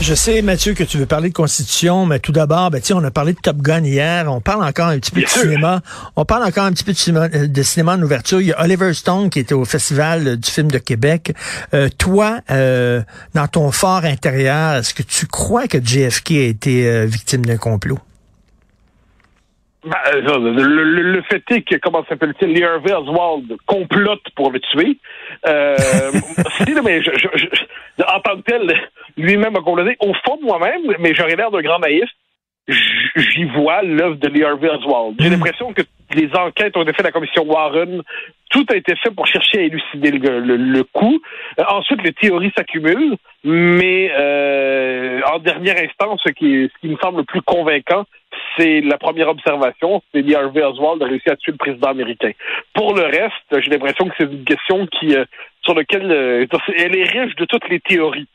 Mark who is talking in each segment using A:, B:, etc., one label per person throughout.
A: Je sais, Mathieu, que tu veux parler de Constitution, mais tout d'abord, ben, on a parlé de Top Gun hier. On parle encore un petit peu
B: Bien
A: de
B: sûr.
A: cinéma. On parle encore un petit peu de cinéma, euh, de cinéma en ouverture. Il y a Oliver Stone qui était au Festival euh, du film de Québec. Euh, toi, euh, dans ton fort intérieur, est-ce que tu crois que JFK a été euh, victime d'un complot?
B: Ben, euh, le, le- le fait est que, comment s'appelle-t-il, Lee Harvey Oswald complote pour le tuer. Euh, si, mais je, je- je- en tant que tel, lui-même a comploté. Au fond de moi-même, mais j'aurais l'air d'un grand naïf, j'y vois l'œuvre de Lee Harvey Oswald. J'ai l'impression que les enquêtes ont été faites à la commission Warren. Tout a été fait pour chercher à élucider le, le- le coup. Euh, ensuite, les théories s'accumulent, mais euh, en dernière instance, ce qui, ce qui me semble le plus convaincant, c'est la première observation, c'est Lee Harvey Oswald a réussi à tuer le président américain. Pour le reste, j'ai l'impression que c'est une question qui, euh, sur laquelle euh, elle est riche de toutes les théories.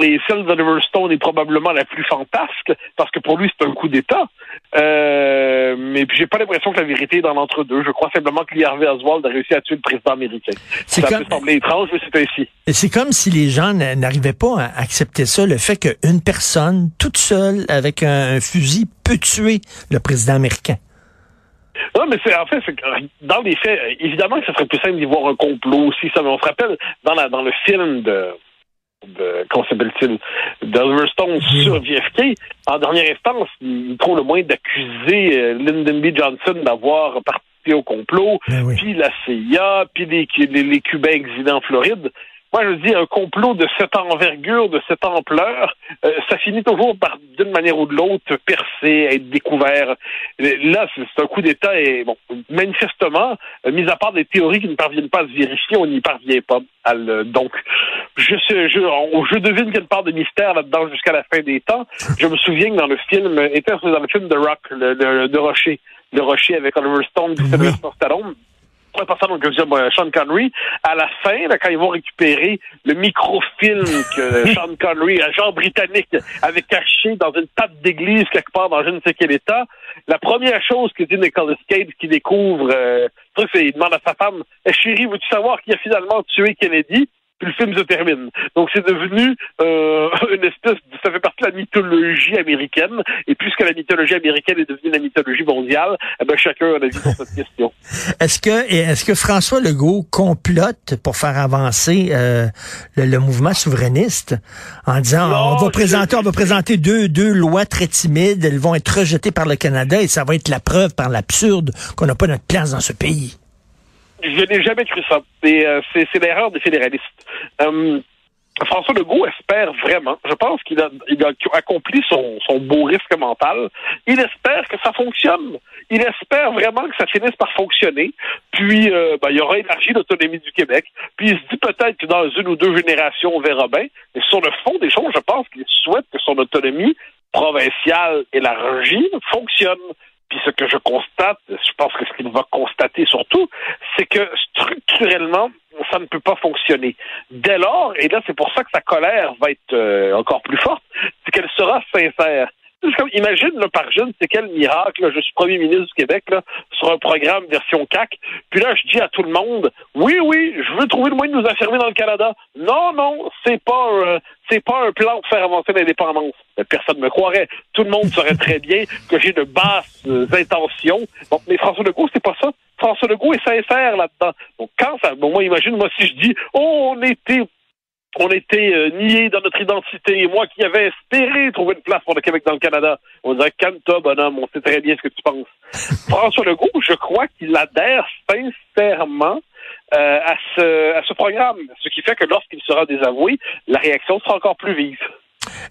B: Et celle d'Oliver Stone est probablement la plus fantasque, parce que pour lui, c'est un coup d'État. Euh, mais puis j'ai pas l'impression que la vérité est dans l'entre-deux. Je crois simplement que Lee Harvey Oswald a réussi à tuer le président américain. Ça
A: comme-
B: peut sembler étrange, mais c'est ainsi.
A: C'est comme si les gens n'arrivaient pas à accepter ça, le fait qu'une personne, toute seule, avec un, un fusil, peut tuer le président américain.
B: Non, mais c'est en fait, c'est dans les faits, évidemment que ce serait plus simple d'y voir un complot aussi. Ça, mais on se rappelle dans la dans le film de Stone sur JFK, en dernière instance, il trouve le moyen d'accuser euh, Lyndon B. Johnson d'avoir participé au complot,
A: Ben oui.
B: puis la CIA, puis les, les, les Cubains exilés en Floride. Moi, je dis, un complot de cette envergure, de cette ampleur, euh, ça finit toujours par, d'une manière ou de l'autre, percer, être découvert. Là, c'est un coup d'État et, bon, manifestement, euh, mis à part des théories qui ne parviennent pas à se vérifier, on n'y parvient pas. à le- donc, je, je, devine qu'il y a une part de mystère là-dedans jusqu'à la fin des temps. Je me souviens que dans le film, était dans le film de Rock, le, le- de Rocher, le Rocher avec Oliver Stone et Sylvester Stallone, veux dire, Sean Connery, à la fin, là, quand ils vont récupérer le microfilm que Sean Connery, genre britannique, avait caché dans une table d'église quelque part dans je ne sais quel état, la première chose que dit Nicolas Cage qui découvre, euh, ça, c'est il demande à sa femme, Eh, chérie, veux-tu savoir qui a finalement tué Kennedy? Puis le film se termine. Donc c'est devenu euh, une espèce, de, ça fait partie de la mythologie américaine. Et puisque la mythologie américaine est devenue la mythologie mondiale, eh ben chacun a un avis sur cette question.
A: Est-ce que est-ce que François Legault complote pour faire avancer euh, le, le mouvement souverainiste en disant
B: Non,
A: on va présenter on va présenter deux deux lois très timides, elles vont être rejetées par le Canada et ça va être la preuve par l'absurde qu'on n'a pas notre place dans ce pays.
B: Je n'ai jamais cru ça. Euh, c'est l'erreur des fédéralistes. Euh, François Legault espère vraiment, je pense qu'il a, accompli son, beau risque mental. Il espère que ça fonctionne. Il espère vraiment que ça finisse par fonctionner. Puis, euh, ben, il aura élargi l'autonomie du Québec. Puis, il se dit peut-être que dans une ou deux générations, on verra bien. Mais sur le fond des choses, je pense qu'il souhaite que son autonomie provinciale élargie fonctionne. Puis ce que je constate, je pense que ce qu'il va constater surtout, c'est que structurellement, ça ne peut pas fonctionner. Dès lors, et là c'est pour ça que sa colère va être euh, encore plus forte, c'est qu'elle sera sincère. Imagine, là, par jeune, c'est quel miracle, je suis premier ministre du Québec, sur un programme version CAC. Puis là, je dis à tout le monde, oui, oui, je veux trouver le moyen de nous affirmer dans le Canada. Non, non, c'est pas, euh, c'est pas un plan pour faire avancer l'indépendance. Personne ne me croirait. Tout le monde saurait très bien que j'ai de basses euh, intentions. Bon, mais François Legault, c'est pas ça. François Legault est sincère là-dedans. Donc, quand ça, bon, moi, imagine, moi, si je dis, oh, on était on était euh, niés dans notre identité. Et moi qui avais espéré trouver une place pour le Québec dans le Canada, on dirait calme-toi, bonhomme, on sait très bien ce que tu penses. François Legault, je crois qu'il adhère sincèrement euh, à, ce, à ce programme, ce qui fait que lorsqu'il sera désavoué, la réaction sera encore plus vive.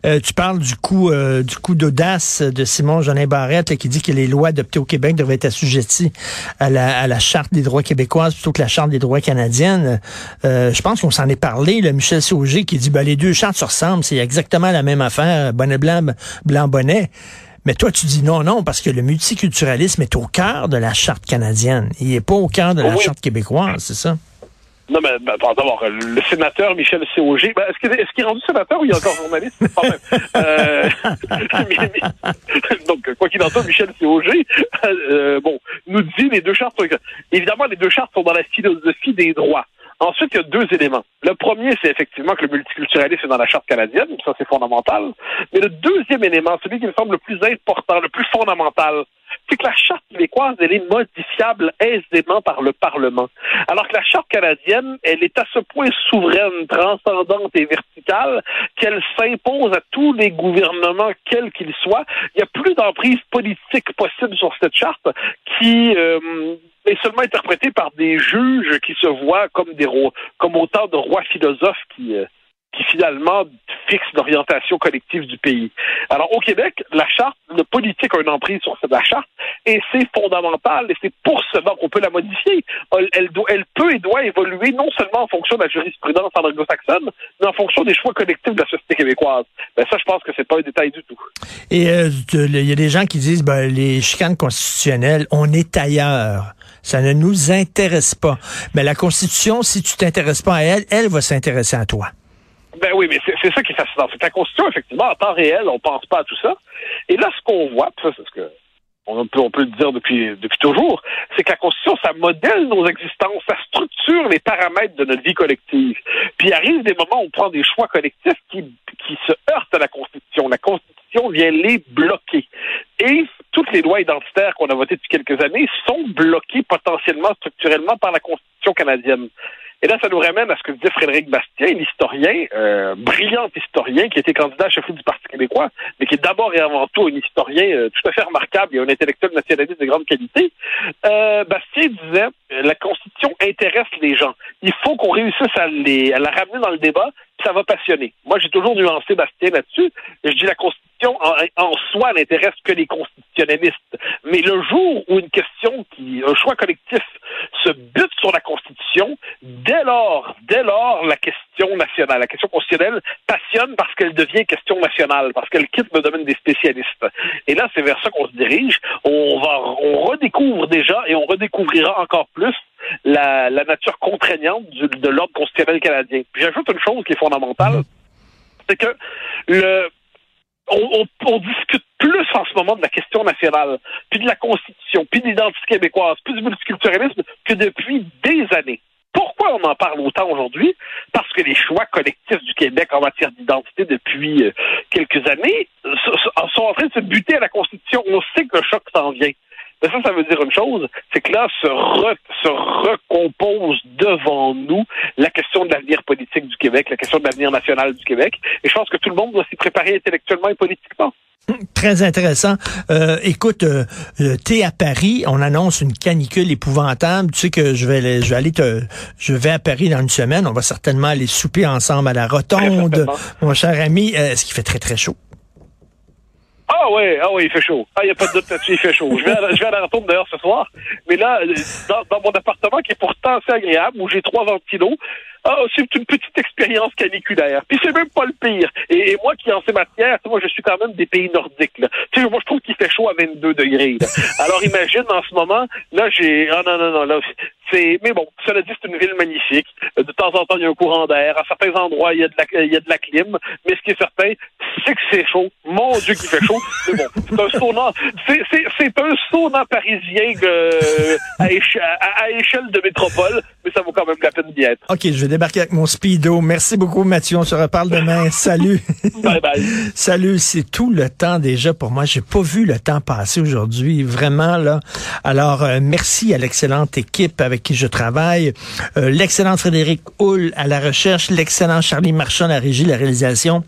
A: Euh, tu parles du coup euh, du coup d'audace de Simon Jolin Barrette là, qui dit que les lois adoptées au Québec devraient être assujetties à la, à la charte des droits québécoises plutôt que la charte des droits canadiennes. Euh, je pense qu'on s'en est parlé. Le Michel Sauger qui dit ben, les deux chartes se ressemblent, c'est exactement la même affaire, bonnet blanc, blanc bonnet. Mais toi, tu dis non, non, parce que le multiculturalisme est au cœur de la charte canadienne. Il est pas au cœur de la
B: Oui.
A: charte québécoise, c'est ça?
B: Non, mais ben, d'abord, le sénateur Michel C.O.G., ben, est-ce qu'il est, rendu sénateur ou il est encore journaliste? Euh, donc, quoi qu'il en soit, Michel C.O.G., euh, bon, nous dit les deux chartes. Évidemment, les deux chartes sont dans la philosophie des droits. Ensuite, il y a deux éléments. Le premier, c'est effectivement que le multiculturalisme est dans la charte canadienne, ça c'est fondamental. Mais le deuxième élément, celui qui me semble le plus important, le plus fondamental, que la charte québécoise, elle est modifiable aisément par le Parlement. Alors que la charte canadienne, elle est à ce point souveraine, transcendante et verticale qu'elle s'impose à tous les gouvernements, quels qu'ils soient. Il n'y a plus d'emprise politique possible sur cette charte qui euh, est seulement interprétée par des juges qui se voient comme des rois, comme autant de rois philosophes qui euh, qui finalement fixe l'orientation collective du pays. Alors au Québec, la charte, le politique a une emprise sur cette charte et c'est fondamental et c'est pour cela qu'on peut la modifier. Elle peut et doit évoluer non seulement en fonction de la jurisprudence anglo-saxonne, mais en fonction des choix collectifs de la société québécoise. Ben ça, je pense que c'est pas un détail du tout.
A: Et euh, il y a des gens qui disent ben, les chicanes constitutionnelles, on est ailleurs. Ça ne nous intéresse pas. Mais la Constitution, si tu t'intéresses pas à elle, elle va s'intéresser à toi.
B: Ben oui, mais c'est ça qui est fascinant. C'est que la Constitution, effectivement, en temps réel, on pense pas à tout ça. Et là, ce qu'on voit, ça, c'est ce que on peut, on peut le dire depuis, depuis toujours, c'est que la Constitution, ça modèle nos existences, ça structure les paramètres de notre vie collective. Puis il arrive des moments où on prend des choix collectifs qui, qui se heurtent à la Constitution. La Constitution vient les bloquer. Et toutes les lois identitaires qu'on a votées depuis quelques années sont bloquées potentiellement, structurellement par la Constitution canadienne. Et là, ça nous ramène à ce que disait Frédéric Bastien, l'historien, euh, brillant historien, qui était candidat à chef du Parti québécois, mais qui est d'abord et avant tout un historien euh, tout à fait remarquable et un intellectuel nationaliste de grande qualité. Euh, Bastien disait la Constitution intéresse les gens. Il faut qu'on réussisse à, les, à la ramener dans le débat, ça va passionner. Moi, j'ai toujours nuancé Bastien là-dessus. Je dis la Constitution en, en soi n'intéresse que les constitutionnalistes. Mais le jour où une question qui, un choix collectif se bute sur la Constitution, dès lors, dès lors, la question nationale, la question constitutionnelle passionne parce qu'elle devient question nationale, parce qu'elle quitte le domaine des spécialistes. Et là, c'est vers ça qu'on se dirige. On va, on redécouvre déjà et on redécouvrira encore plus la, la nature contraignante du, de l'ordre constitutionnel canadien. Puis j'ajoute une chose qui est fondamentale, c'est que le on, discute plus en ce moment de la question nationale, puis de la Constitution, puis de l'identité québécoise, puis du multiculturalisme que depuis des années. Pourquoi on en parle autant aujourd'hui? Parce que les choix collectifs du Québec en matière d'identité depuis euh, quelques années sont en train de se buter à la Constitution. On sait que le choc s'en vient. Mais ça, ça veut dire une chose, c'est que là se, se recompose devant nous la question de l'avenir politique du Québec, la question de l'avenir national du Québec. Et je pense que tout le monde doit s'y préparer intellectuellement et politiquement.
A: Très intéressant. Euh, écoute, euh, euh, t'es à Paris, on annonce une canicule épouvantable. Tu sais que je vais, je vais aller te, je vais à Paris dans une semaine. On va certainement aller souper ensemble à la Rotonde, mon cher ami. Est-ce qu'il fait très très chaud?
B: Ah oui, ah oui, il fait chaud. Ah, il n'y a pas de doute là-dessus, il fait chaud. Je vais, à, je vais à la retourne d'ailleurs ce soir. Mais là, dans, dans, mon appartement qui est pourtant assez agréable, où j'ai trois ventilos, ah, c'est une petite expérience caniculaire. Puis c'est même pas le pire. Et, moi qui en ces matières, moi je suis quand même des pays nordiques. Là. Tu sais, moi je trouve qu'il fait chaud à 22 degrés. Là. Alors imagine en ce moment, là j'ai, ah non non non, là c'est, mais bon, cela dit c'est une ville magnifique. De temps en temps il y a un courant d'air. À certains endroits il y a de la, il y a de la clim. Mais ce qui est certain, c'est que c'est chaud. Mon Dieu qu'il fait chaud. Mais bon, c'est un sauna, c'est, c'est, c'est un sauna parisien euh, à, échelle, à, échelle de métropole, mais ça vaut quand même la peine d'y être.
A: Ok, je vais débarquer avec mon speedo. Merci beaucoup, Mathieu. On se reparle demain. Salut.
B: bye bye.
A: Salut. C'est tout le temps déjà pour moi. J'ai pas vu le temps passer aujourd'hui, vraiment là. Alors, euh, merci à l'excellente équipe avec qui je travaille, euh, l'excellent Frédéric Hull à la recherche, l'excellent Charlie Marchand à la régie, la réalisation.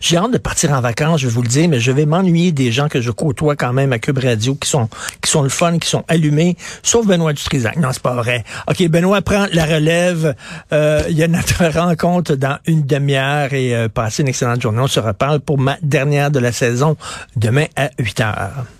A: J'ai hâte de partir en vacances, je vais vous le dire, mais je vais m'ennuyer des gens que je côtoie quand même à Cube Radio, qui sont, qui sont le fun, qui sont allumés, sauf Benoît Dutrisac. Non, c'est pas vrai. OK, Benoît prend la relève. Euh, il y a notre rencontre dans une demi-heure et euh, passez une excellente journée. On se reparle pour ma dernière de la saison demain à 8 heures.